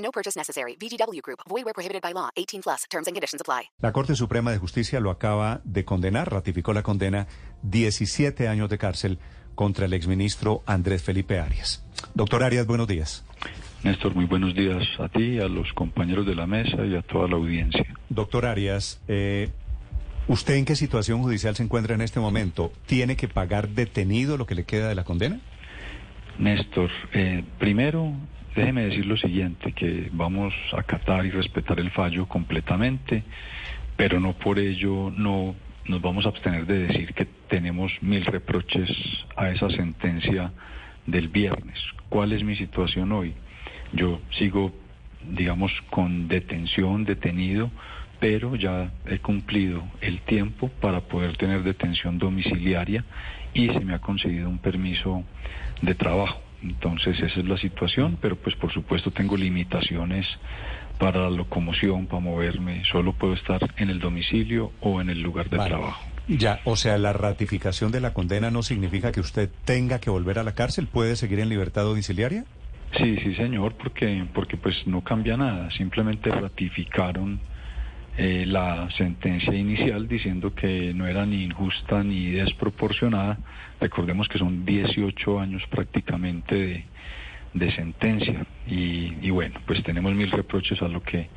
No purchase necessary. VGW Group. Void where prohibited by law. 18 plus. Terms and conditions apply. La Corte Suprema de Justicia lo acaba de condenar, ratificó la condena 17 años de cárcel contra el exministro Andrés Felipe Arias. Doctor Arias, buenos días. Néstor, muy buenos días a ti, a los compañeros de la mesa y a toda la audiencia. Doctor Arias, eh, ¿usted en qué situación judicial se encuentra en este momento? ¿Tiene que pagar detenido lo que le queda de la condena? Néstor, eh, primero déjeme decir lo siguiente, que vamos a acatar y respetar el fallo completamente, pero no por ello no nos vamos a abstener de decir que tenemos mil reproches a esa sentencia del viernes. ¿Cuál es mi situación hoy? Yo sigo, digamos, con detención, detenido, pero ya he cumplido el tiempo para poder tener detención domiciliaria y se me ha concedido un permiso de trabajo. Entonces esa es la situación, pero pues por supuesto tengo limitaciones para la locomoción, para moverme. Solo puedo estar en el domicilio o en el lugar de Vale. trabajo. Ya, o sea, la ratificación de la condena no significa que usted tenga que volver a la cárcel, puede seguir en libertad domiciliaria. Sí, sí, señor, porque, porque pues no cambia nada. Simplemente ratificaron eh, la sentencia inicial diciendo que no era ni injusta ni desproporcionada. Recordemos que son 18 años prácticamente de, de sentencia. Y, y bueno, pues tenemos mil reproches a lo que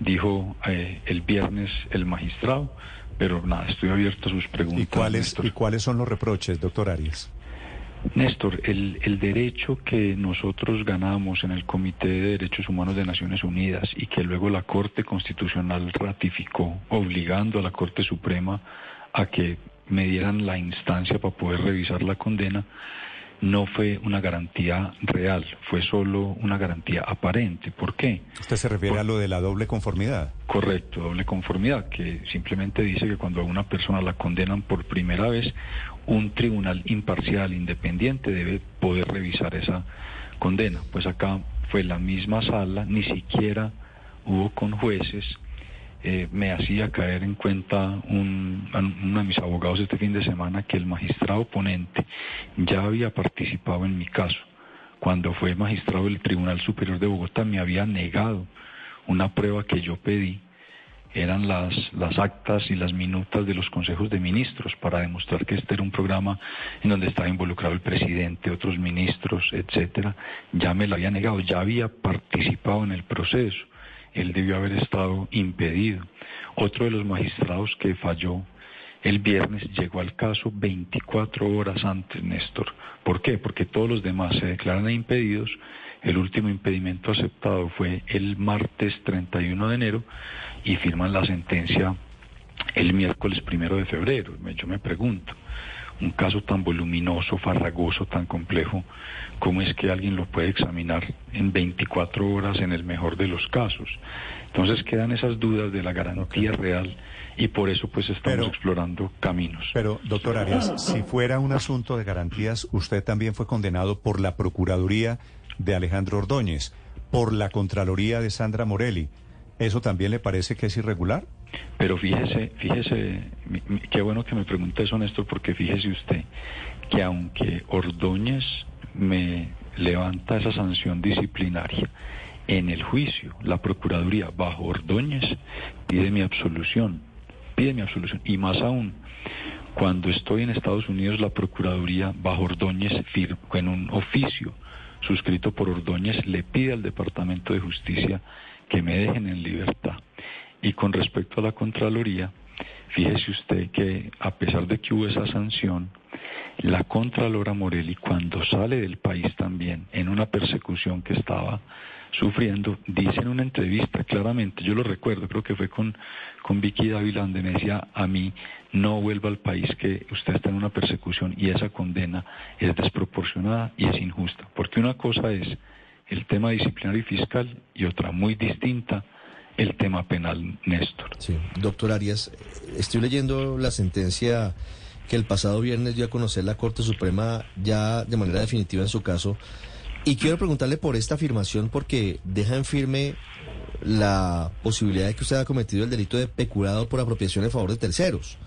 dijo eh, el viernes el magistrado. Pero nada, estoy abierto a sus preguntas. ¿Y cuáles. ¿Y cuáles son los reproches, doctor Arias? Néstor, el, el derecho que nosotros ganamos en el Comité de Derechos Humanos de Naciones Unidas y que luego la Corte Constitucional ratificó, obligando a la Corte Suprema a que me dieran la instancia para poder revisar la condena, no fue una garantía real, fue solo una garantía aparente. ¿Por qué? ¿Usted se refiere a lo de la doble conformidad? Correcto, doble conformidad, que simplemente dice que cuando a una persona la condenan por primera vez, un tribunal imparcial, independiente, debe poder revisar esa condena. Pues acá fue la misma sala, ni siquiera hubo con jueces. Eh, me hacía caer en cuenta un, uno de mis abogados este fin de semana que el magistrado ponente ya había participado en mi caso. Cuando fue magistrado del Tribunal Superior de Bogotá me había negado una prueba que yo pedí eran las, las actas y las minutas de los consejos de ministros para demostrar que este era un programa en donde estaba involucrado el presidente, otros ministros, etcétera. Ya me lo había negado, ya había participado en el proceso. Él debió haber estado impedido. Otro de los magistrados que falló el viernes llegó al caso 24 horas antes, Néstor. ¿Por qué? Porque todos los demás se declaran impedidos. El último impedimento aceptado fue el martes 31 de enero y firman la sentencia el miércoles primero de febrero. Yo me pregunto, un caso tan voluminoso, farragoso, tan complejo, ¿cómo es que alguien lo puede examinar en 24 horas en el mejor de los casos? Entonces quedan esas dudas de la garantía real y por eso pues estamos Pero- explorando caminos. Pero, doctor Arias, si fuera un asunto de garantías, usted también fue condenado por la Procuraduría de Alejandro Ordóñez, por la Contraloría de Sandra Morelli. ¿Eso también le parece que es irregular? Pero fíjese, fíjese, qué bueno que me pregunte eso, Néstor, porque fíjese usted que aunque Ordóñez me levanta esa sanción disciplinaria, en el juicio, la Procuraduría bajo Ordóñez pide mi absolución, pide mi absolución. Y más aún, cuando estoy en Estados Unidos, la Procuraduría bajo Ordóñez, en un oficio suscrito por Ordóñez, le pide al Departamento de Justicia que me dejen en libertad. Y con respecto a la Contraloría, fíjese usted que a pesar de que hubo esa sanción, la Contralora Morelli, cuando sale del país también, en una persecución que estaba sufriendo, dice en una entrevista claramente, yo lo recuerdo, creo que fue con, con Vicky Dávila, donde me decía a mí, no vuelva al país que usted está en una persecución y esa condena es desproporcionada y es injusta. Porque una cosa es el tema disciplinario y fiscal y otra muy distinta, el tema penal, Néstor. Sí, doctor Arias, estoy leyendo la sentencia que el pasado viernes dio a conocer la Corte Suprema ya de manera definitiva en su caso. Y quiero preguntarle por esta afirmación porque deja en firme la posibilidad de que usted haya cometido el delito de peculado por apropiación en favor de terceros.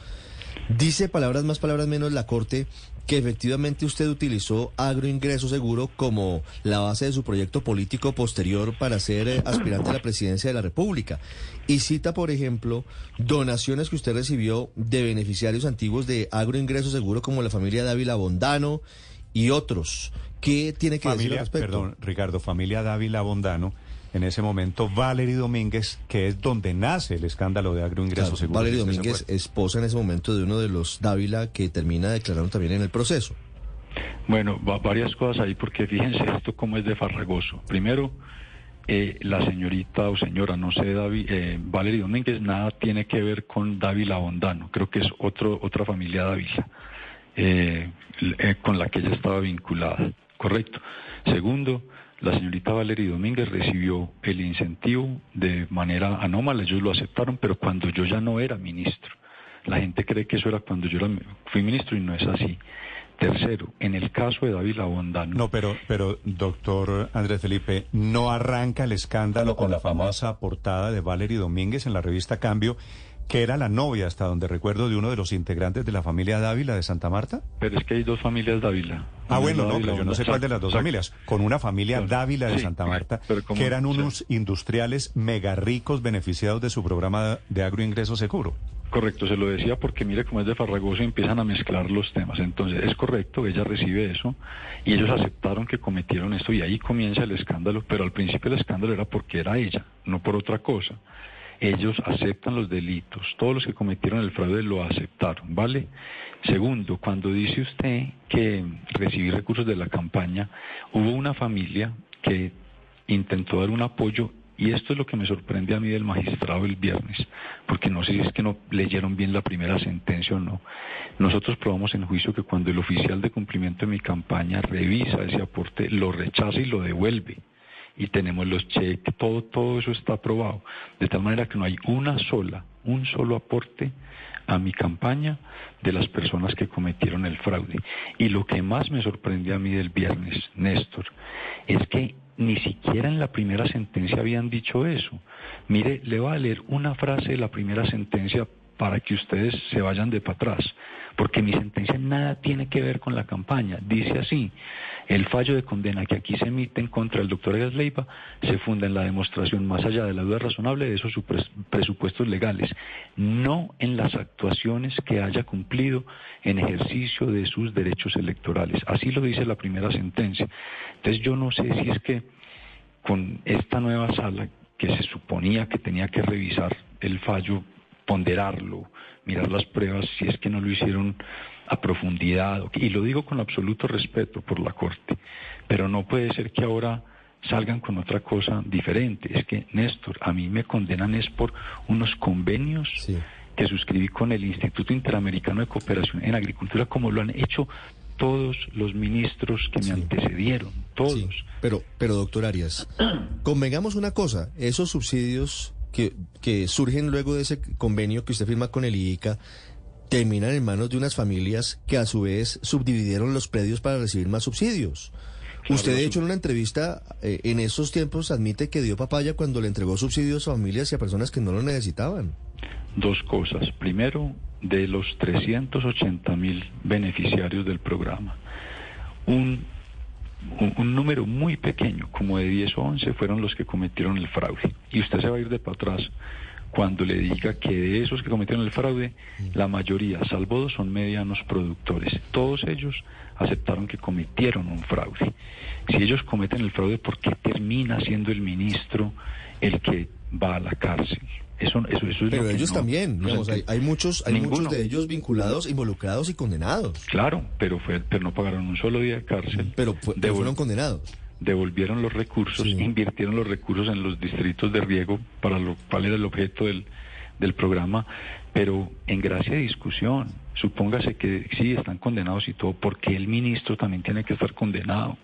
Dice palabras más, palabras menos la Corte que efectivamente usted utilizó agroingreso seguro como la base de su proyecto político posterior para ser eh, aspirante a la presidencia de la República. Y cita, por ejemplo, donaciones que usted recibió de beneficiarios antiguos de agroingreso seguro como la familia Dávila Bondano y otros. ¿Qué tiene que decir al respecto? Perdón, Ricardo, familia Dávila Bondano en ese momento Valery Domínguez, que es donde nace el escándalo de agroingreso Claro, seguro. Valery ¿Usted se Domínguez, esposa en ese momento de uno de los Dávila que termina declarando también en el proceso. Bueno, va- varias cosas ahí, porque fíjense esto cómo es de farragoso. Primero, eh, la señorita o señora, no sé, David, eh, Valery Domínguez, nada tiene que ver con Dávila Bondano, creo que es otro, otra familia Dávila, eh, eh, con la que ella estaba vinculada, correcto. Segundo, la señorita Valery Domínguez recibió el incentivo de manera anómala, ellos lo aceptaron, pero cuando yo ya no era ministro. La gente cree que eso era cuando yo era, fui ministro y no es así. Tercero, en el caso de David Bondano, No, pero, pero, doctor Andrés Felipe, no arranca el escándalo con la famosa portada de Valery Domínguez en la revista Cambio, que era la novia, hasta donde recuerdo, de uno de los integrantes de la familia Dávila de Santa Marta. pero es que hay dos familias Dávila. Ah, bueno, no, pero yo no sé cuál de las dos familias. Con una familia. Dávila de Santa Marta, que eran unos industriales mega ricos beneficiados de su programa de agroingreso seguro. Correcto, se lo decía porque mire cómo es de farragoso y empiezan a mezclar los temas. Entonces, es correcto, ella recibe eso y ellos aceptaron que cometieron esto y ahí comienza el escándalo, pero al principio el escándalo era porque era ella, no por otra cosa. Ellos aceptan los delitos, todos los que cometieron el fraude lo aceptaron, ¿vale? Segundo, cuando dice usted que recibí recursos de la campaña, hubo una familia que intentó dar un apoyo y esto es lo que me sorprende a mí del magistrado el viernes, porque no sé si es que no leyeron bien la primera sentencia o no. Nosotros probamos en juicio que cuando el oficial de cumplimiento de mi campaña revisa ese aporte, lo rechaza y lo devuelve. Y tenemos los cheques, todo, todo eso está aprobado. De tal manera que no hay una sola, un solo aporte a mi campaña de las personas que cometieron el fraude. Y lo que más me sorprendió a mí del viernes, Néstor, es que ni siquiera en la primera sentencia habían dicho eso. Mire, le voy a leer una frase de la primera sentencia para que ustedes se vayan de para atrás, porque mi sentencia nada tiene que ver con la campaña. Dice así, el fallo de condena que aquí se emite en contra del doctor Egas Leiva se funda en la demostración más allá de la duda razonable de esos presupuestos legales, no en las actuaciones que haya cumplido en ejercicio de sus derechos electorales. Así lo dice la primera sentencia. Entonces yo no sé si es que con esta nueva sala que se suponía que tenía que revisar el fallo, ponderarlo, mirar las pruebas, si es que no lo hicieron a profundidad, y lo digo con absoluto respeto por la Corte, pero no puede ser que ahora salgan con otra cosa diferente. Es que, Néstor, a mí me condenan es por unos convenios Sí. que suscribí con el Instituto Interamericano de Cooperación en Agricultura, como lo han hecho todos los ministros que me Sí. antecedieron, todos. Sí, pero, pero doctor Arias, convengamos una cosa, esos subsidios que, que surgen luego de ese convenio que usted firma con el IICA terminan en manos de unas familias que a su vez subdividieron los predios para recibir más subsidios. Claro, usted de hecho en una entrevista eh, en esos tiempos admite que dio papaya cuando le entregó subsidios a familias y a personas que no lo necesitaban. Dos cosas. Primero, de los 380 mil beneficiarios del programa, un, un, número muy pequeño, como de 10 o 11, fueron los que cometieron el fraude. Y usted se va a ir de para atrás cuando le diga que de esos que cometieron el fraude, la mayoría, salvo dos, son medianos productores. Todos ellos aceptaron que cometieron un fraude. Si ellos cometen el fraude, ¿por qué termina siendo el ministro el que va a la cárcel? Eso, eso, eso es Pero ellos no- también, digamos, hay, hay muchos, hay Ninguno. muchos de ellos vinculados, involucrados y condenados. Claro, pero, fue, pero no pagaron un solo día de cárcel. Pero, fue- pero Devol- fueron condenados. devolvieron los recursos, Sí. invirtieron los recursos en los distritos de riego para lo cual era el objeto del, del programa, pero en gracia de discusión, supóngase que sí están condenados y todo, porque el ministro también tiene que estar condenado.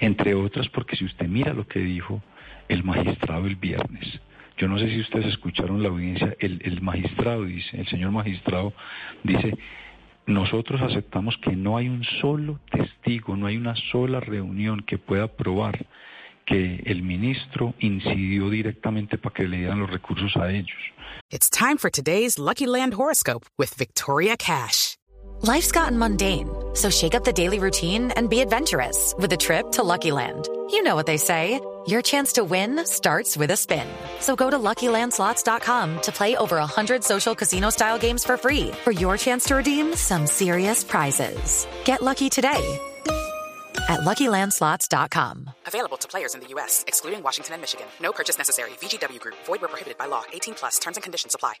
Entre otras porque si usted mira lo que dijo el magistrado el viernes, yo no sé si ustedes escucharon la audiencia, el, el magistrado dice, el señor magistrado dice, nosotros aceptamos que no hay un solo testigo, no hay una sola reunión que pueda probar que el ministro incidió directamente para que le dieran los recursos a ellos. It's time for today's Lucky Land horoscope with Victoria Cash. Life's gotten mundane, so shake up the daily routine and be adventurous with a trip to Lucky Land. You know what they say. Your chance to win starts with a spin. So go to LuckyLandSlots.com to play over 100 social casino-style games for free for your chance to redeem some serious prizes. Get lucky today at LuckyLandSlots.com. Available to players in the U.S., excluding Washington and Michigan. No purchase necessary. VGW Group. Void where prohibited by law. 18 plus. Terms and conditions apply.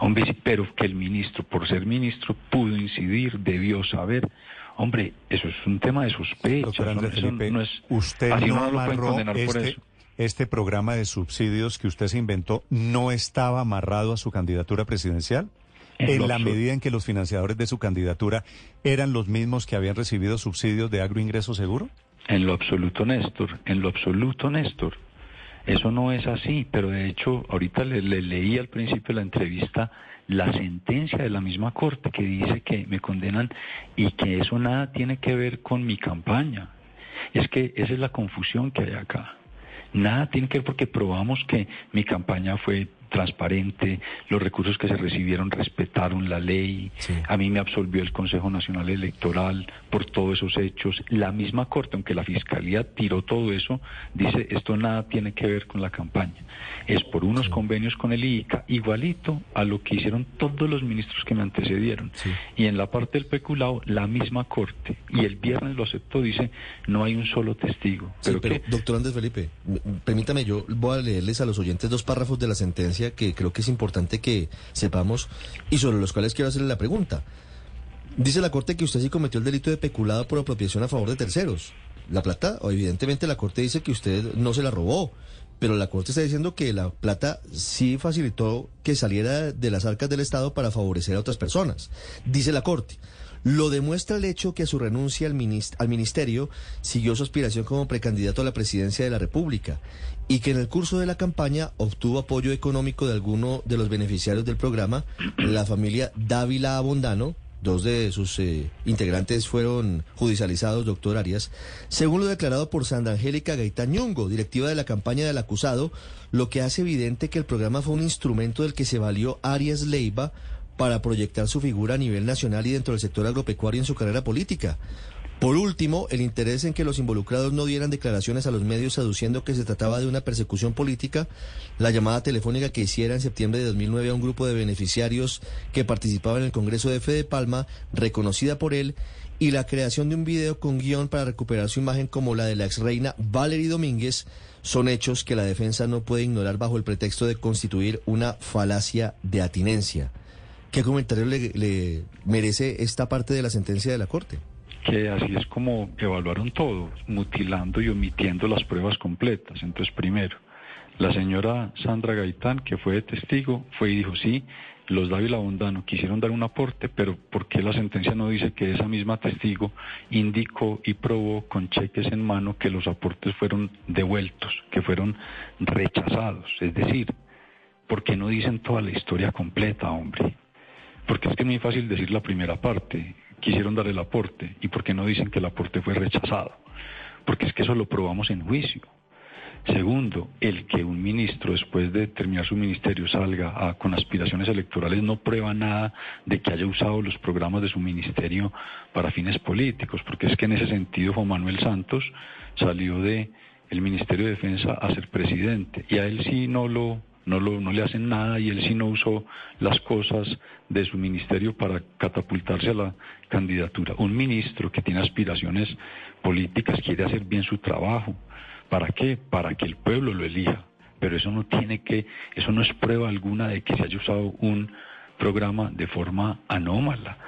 Hombre, sí, pero que el ministro, por ser ministro, pudo incidir, debió saber. Hombre, eso es un tema de sospecha. Doctor Andrés eso Felipe, no es, usted no amarró este, este programa de subsidios que usted se inventó, ¿no estaba amarrado a su candidatura presidencial? En la medida en que los financiadores de su candidatura eran los mismos que habían recibido subsidios de agroingreso seguro? En lo absoluto, Néstor, en lo absoluto, Néstor. Eso no es así, pero de hecho, ahorita le, le leí al principio de la entrevista la sentencia de la misma corte que dice que me condenan y que eso nada tiene que ver con mi campaña. Es que esa es la confusión que hay acá. Nada tiene que ver porque probamos que mi campaña fue transparente, los recursos que se recibieron respetaron la ley, a mí me absolvió el Consejo Nacional Electoral por todos esos hechos. La misma Corte, aunque la Fiscalía tiró todo eso, dice esto nada tiene que ver con la campaña. Es por unos convenios con el IICA, igualito a lo que hicieron todos los ministros que me antecedieron. Y en la parte del peculado, la misma Corte, y el viernes lo aceptó, dice no hay un solo testigo. Pero, pero, que doctor Andrés Felipe, permítame, yo voy a leerles a los oyentes dos párrafos de la sentencia que creo que es importante que sepamos y sobre los cuales quiero hacerle la pregunta. Dice la Corte que usted sí cometió el delito de peculado por apropiación a favor de terceros. La plata, o evidentemente la Corte dice que usted no se la robó, pero la Corte está diciendo que la plata sí facilitó que saliera de las arcas del Estado para favorecer a otras personas. Dice la Corte. Lo demuestra el hecho que a su renuncia al, al ministerio siguió su aspiración como precandidato a la presidencia de la República y que en el curso de la campaña obtuvo apoyo económico de alguno de los beneficiarios del programa, la familia Dávila Abondano, dos de sus eh, integrantes fueron judicializados, doctor Arias, según lo declarado por Sandra Angélica Gaitán Ñongo, directiva de la campaña del acusado, lo que hace evidente que el programa fue un instrumento del que se valió Arias Leiva para proyectar su figura a nivel nacional y dentro del sector agropecuario en su carrera política. Por último, el interés en que los involucrados no dieran declaraciones a los medios aduciendo que se trataba de una persecución política, la llamada telefónica que hiciera en septiembre de 2009 a un grupo de beneficiarios que participaba en el Congreso de Fede Palma, reconocida por él, y la creación de un video con guion para recuperar su imagen como la de la exreina Valerie Domínguez, son hechos que la defensa no puede ignorar bajo el pretexto de constituir una falacia de atinencia. ¿Qué comentario le, merece esta parte de la sentencia de la Corte? que así es como evaluaron todo, mutilando y omitiendo las pruebas completas. Entonces, primero, la señora Sandra Gaitán, que fue de testigo, fue y dijo, sí, los Dávila Bondano quisieron dar un aporte, pero ¿por qué la sentencia no dice que esa misma testigo indicó y probó con cheques en mano que los aportes fueron devueltos, que fueron rechazados? Es decir, ¿por qué no dicen toda la historia completa, hombre? Porque es que es muy fácil decir la primera parte, quisieron dar el aporte, y por qué no dicen que el aporte fue rechazado. Porque es que eso lo probamos en juicio. Segundo, el que un ministro después de terminar su ministerio salga a- con aspiraciones electorales no prueba nada de que haya usado los programas de su ministerio para fines políticos, porque es que en ese sentido Juan Manuel Santos salió de el Ministerio de Defensa a ser presidente y a él sí no lo no lo no le hacen nada y él sí no usó las cosas de su ministerio para catapultarse a la candidatura. Un ministro que tiene aspiraciones políticas quiere hacer bien su trabajo. ¿Para qué? Para que el pueblo lo elija. Pero eso no tiene que, eso no es prueba alguna de que se haya usado un programa de forma anómala.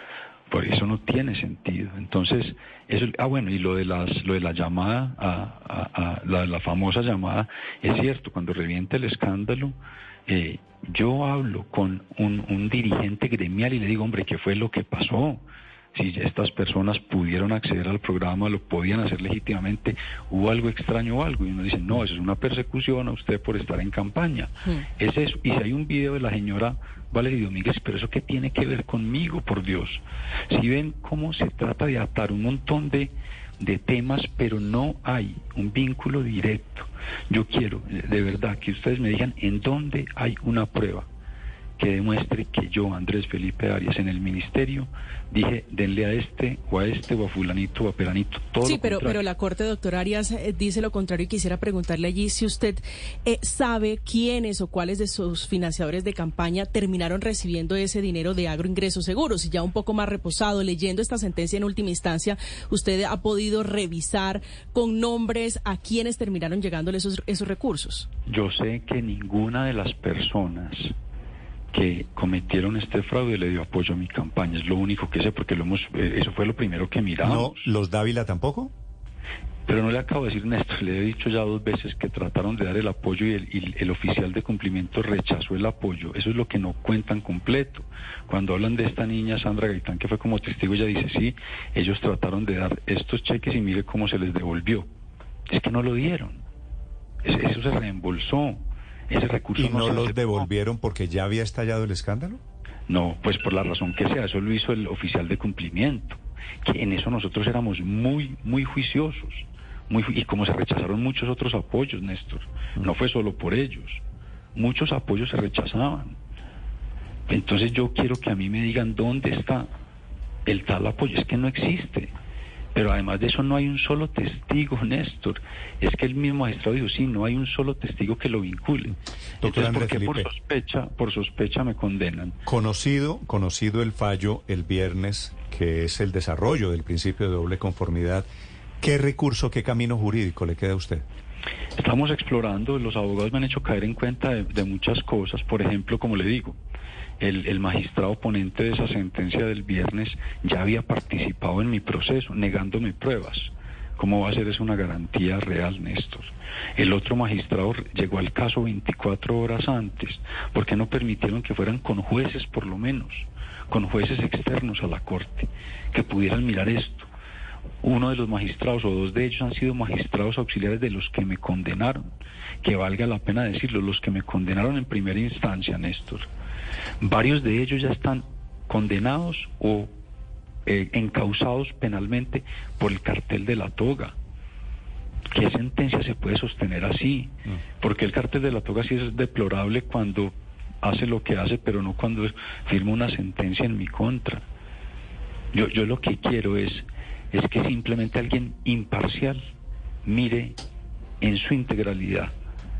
Por eso no tiene sentido. Entonces, eso, ah bueno, y lo de las, lo de la llamada, a, a- a- la, famosa llamada, es cierto, cuando revienta el escándalo, eh, yo hablo con un, un dirigente gremial y le digo, hombre, ¿qué fue lo que pasó? Si estas personas pudieron acceder al programa, lo podían hacer legítimamente, hubo algo extraño o algo. Y uno dice, no, eso es una persecución a usted por estar en campaña. Es eso. Y si hay un video de la señora Valeria Domínguez, pero eso qué tiene que ver conmigo, por Dios. Si ven cómo se trata de atar un montón de, de temas, pero no hay un vínculo directo. Yo quiero, de verdad, que ustedes me digan en dónde hay una prueba que demuestre que yo, Andrés Felipe Arias, en el ministerio, dije, denle a este o a este o a fulanito o a peranito. Todo sí, pero, pero la Corte, doctor Arias, eh, dice lo contrario y quisiera preguntarle allí si usted eh, sabe quiénes o cuáles de sus financiadores de campaña terminaron recibiendo ese dinero de agroingresos seguros. Y ya un poco más reposado, leyendo esta sentencia en última instancia, usted ha podido revisar con nombres a quienes terminaron llegándole esos, esos recursos. Yo sé que ninguna de las personas que cometieron este fraude le dio apoyo a mi campaña. Es lo único que sé porque lo hemos, eh, eso fue lo primero que ¿No miramos. los Dávila tampoco? Pero no le acabo de decir Néstor, le he dicho ya dos veces que trataron de dar el apoyo y el, y el oficial de cumplimiento rechazó el apoyo. Eso es lo que no cuentan completo. Cuando hablan de esta niña Sandra Gaitán que fue como testigo, ella dice, sí, ellos trataron de dar estos cheques y mire cómo se les devolvió. Es que no lo dieron. Es- Eso se reembolsó. Ese recurso ¿Y no los devolvieron porque ya había estallado el escándalo? No, pues por la razón que sea, eso lo hizo el oficial de cumplimiento, que en eso nosotros éramos muy, muy juiciosos, muy, y como se rechazaron muchos otros apoyos, Néstor, no fue solo por ellos, muchos apoyos se rechazaban. Entonces yo quiero que a mí me digan dónde está el tal apoyo, es que no existe. Pero además de eso no hay un solo testigo, Néstor. Es que el mismo magistrado dijo, sí, no hay un solo testigo que lo vincule. Doctor Entonces, ¿por qué por sospecha, por sospecha me condenan? Conocido, conocido el fallo el viernes, que es el desarrollo del principio de doble conformidad, ¿qué recurso, qué camino jurídico le queda a usted? Estamos explorando, los abogados me han hecho caer en cuenta de, de muchas cosas, por ejemplo, como le digo, el, magistrado ponente de esa sentencia del viernes ya había participado en mi proceso, negándome pruebas. ¿Cómo va a ser eso una garantía real, Néstor? El otro magistrado llegó al caso 24 horas antes. ¿Por qué no permitieron que fueran con jueces, por lo menos? Con jueces externos a la corte, que pudieran mirar esto uno de los magistrados o dos de ellos han sido magistrados auxiliares de los que me condenaron, que valga la pena decirlo, los que me condenaron en primera instancia, Néstor. Varios de ellos ya están condenados o eh, encausados penalmente por el cartel de la toga. ¿Qué sentencia se puede sostener así? Porque el cartel de la toga sí es deplorable cuando hace lo que hace, pero no cuando firma una sentencia en mi contra. Yo, yo lo que quiero es, es que simplemente alguien imparcial mire en su integralidad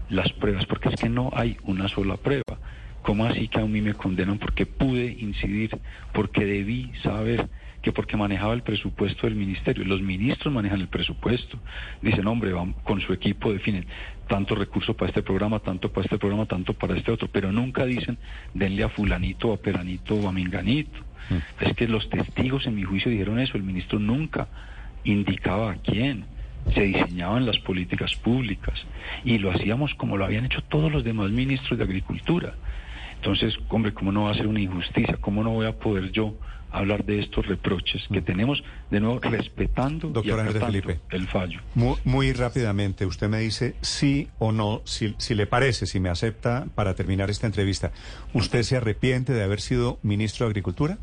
las pruebas, porque es que no hay una sola prueba. ¿Cómo así que a mí me condenan porque pude incidir, porque debí saber que porque manejaba el presupuesto del ministerio? Los ministros manejan el presupuesto. Dicen, hombre, van con su equipo, definen tanto recurso para este programa, tanto para este programa, tanto para este otro, pero nunca dicen, denle a fulanito, a peranito o a minganito. Es que los testigos en mi juicio dijeron eso, el ministro nunca indicaba a quién. Se diseñaban las políticas públicas y lo hacíamos como lo habían hecho todos los demás ministros de Agricultura. Entonces, hombre, ¿cómo no va a ser una injusticia? ¿Cómo no voy a poder yo hablar de estos reproches que tenemos, de nuevo, respetando y Doctor acatando Felipe. el fallo? Muy, muy rápidamente, usted me dice sí o no, si, si le parece, si me acepta para terminar esta entrevista. ¿Usted se arrepiente de haber sido ministro de Agricultura?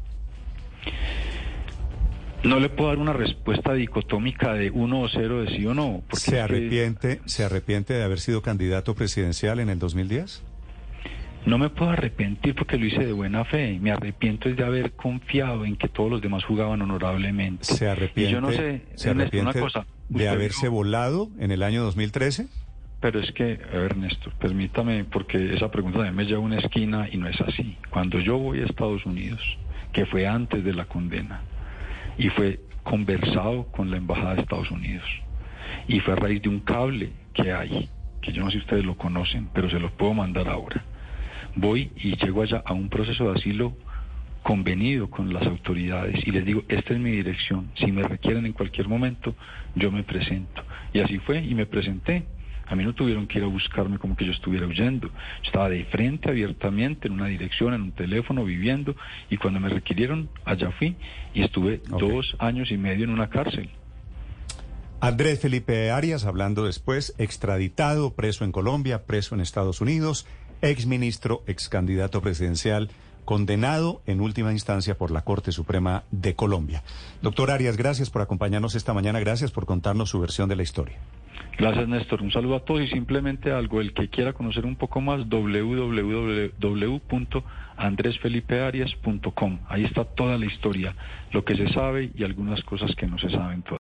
No le puedo dar una respuesta dicotómica de uno o cero, de sí o no. porque ¿Se que- arrepiente, ¿Se arrepiente de haber sido candidato presidencial en el 2010? No me puedo arrepentir porque lo hice de buena fe. Me arrepiento es de haber confiado en que todos los demás jugaban honorablemente. ¿Se arrepiente, Y yo no sé, ¿se Ernesto, una cosa. de haberse dijo- volado en el año 2013? Pero es que, a ver, Néstor, permítame, porque esa pregunta también me lleva a una esquina y no es así. Cuando yo voy a Estados Unidos, que fue antes de la condena, y fue conversado con la Embajada de Estados Unidos, y fue a raíz de un cable que hay, que yo no sé si ustedes lo conocen, pero se los puedo mandar ahora. Voy y llego allá a un proceso de asilo convenido con las autoridades y les digo, esta es mi dirección, si me requieren en cualquier momento, yo me presento. Y así fue y me presenté. A mí no tuvieron que ir a buscarme como que yo estuviera huyendo. Estaba de frente, abiertamente, en una dirección, en un teléfono, viviendo, y cuando me requirieron, allá fui y estuve dos años y medio en una cárcel. Andrés Felipe Arias, hablando después, extraditado, preso en Colombia, preso en Estados Unidos, exministro, ex candidato presidencial, condenado en última instancia por la Corte Suprema de Colombia. Doctor Arias, gracias por acompañarnos esta mañana, gracias por contarnos su versión de la historia. Gracias, Néstor. Un saludo a todos y simplemente algo, el que quiera conocer un poco más, www.andresfelipearias.com. Ahí está toda la historia, lo que se sabe y algunas cosas que no se saben todavía.